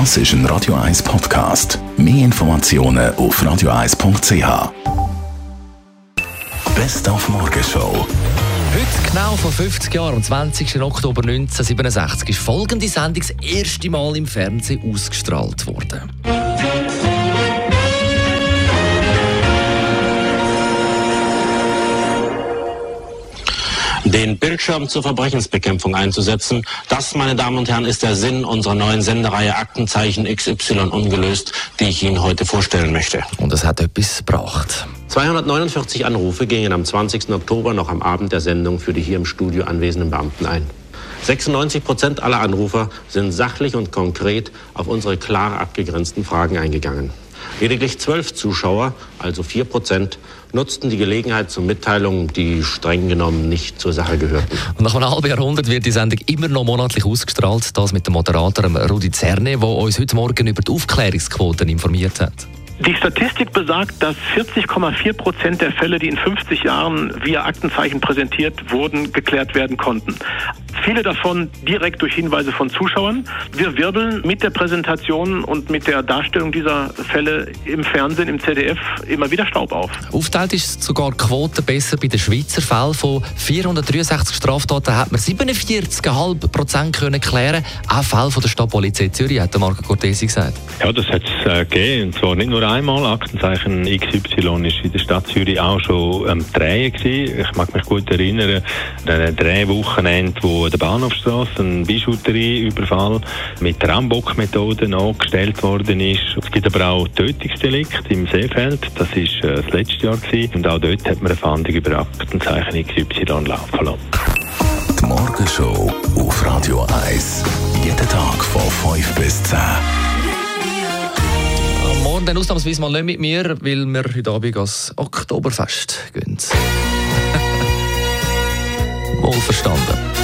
Das ist ein Radio 1 Podcast. Mehr Informationen auf radio1.ch. Best auf Morgenshow. Heute, genau vor 50 Jahren, am 20. Oktober 1967, ist folgende Sendung das erste Mal im Fernsehen ausgestrahlt worden. Den Bildschirm zur Verbrechensbekämpfung einzusetzen. Das, meine Damen und Herren, ist der Sinn unserer neuen Sendereihe Aktenzeichen XY ungelöst, die ich Ihnen heute vorstellen möchte. Und es hat etwas gebracht. 249 Anrufe gingen am 20. Oktober noch am Abend der Sendung für die hier im Studio anwesenden Beamten ein. 96 Prozent aller Anrufer sind sachlich und konkret auf unsere klar abgegrenzten Fragen eingegangen. Lediglich zwölf Zuschauer, also vier Prozent, nutzten die Gelegenheit zu Mitteilungen, die streng genommen nicht zur Sache gehörten. Und nach einem halben Jahrhundert wird die Sendung immer noch monatlich ausgestrahlt. Das mit dem Moderator Rudi Zerne, der uns heute Morgen über die Aufklärungsquoten informiert hat. Die Statistik besagt, dass 40,4 Prozent der Fälle, die in 50 Jahren via Aktenzeichen präsentiert wurden, geklärt werden konnten. Viele davon direkt durch Hinweise von Zuschauern. Wir wirbeln mit der Präsentation und mit der Darstellung dieser Fälle im Fernsehen, im ZDF immer wieder Staub auf. Aufteilt ist sogar die Quote besser bei den Schweizer Fällen. Von 463 Straftaten hat man 47,5 Prozent können klären. Auch Fälle von der Stadtpolizei Zürich, hat Marco Cortesi gesagt. Ja, das hat es äh, gegeben. Und zwar nicht nur einmal. Aktenzeichen XY ist in der Stadt Zürich auch schon am Drehen gewesen. Ich mag mich gut erinnern an ein Drehwochenende, wo der Bahnhofstrasse ein Bijouterieüberfall mit Rambock-Methode nachgestellt worden ist. Es gibt aber auch Tötungsdelikt im Seefeld. Das war äh, das letzte Jahr gewesen. Und auch dort hat man eine Fahndung über Aktenzeichen XY laufen lassen. Die Morgenshow auf Radio 1. Jeden Tag von 5 bis 10. Morgen dann ausnahmsweise mal nicht mit mir, weil wir heute Abend ans Oktoberfest gehen. Wohl verstanden.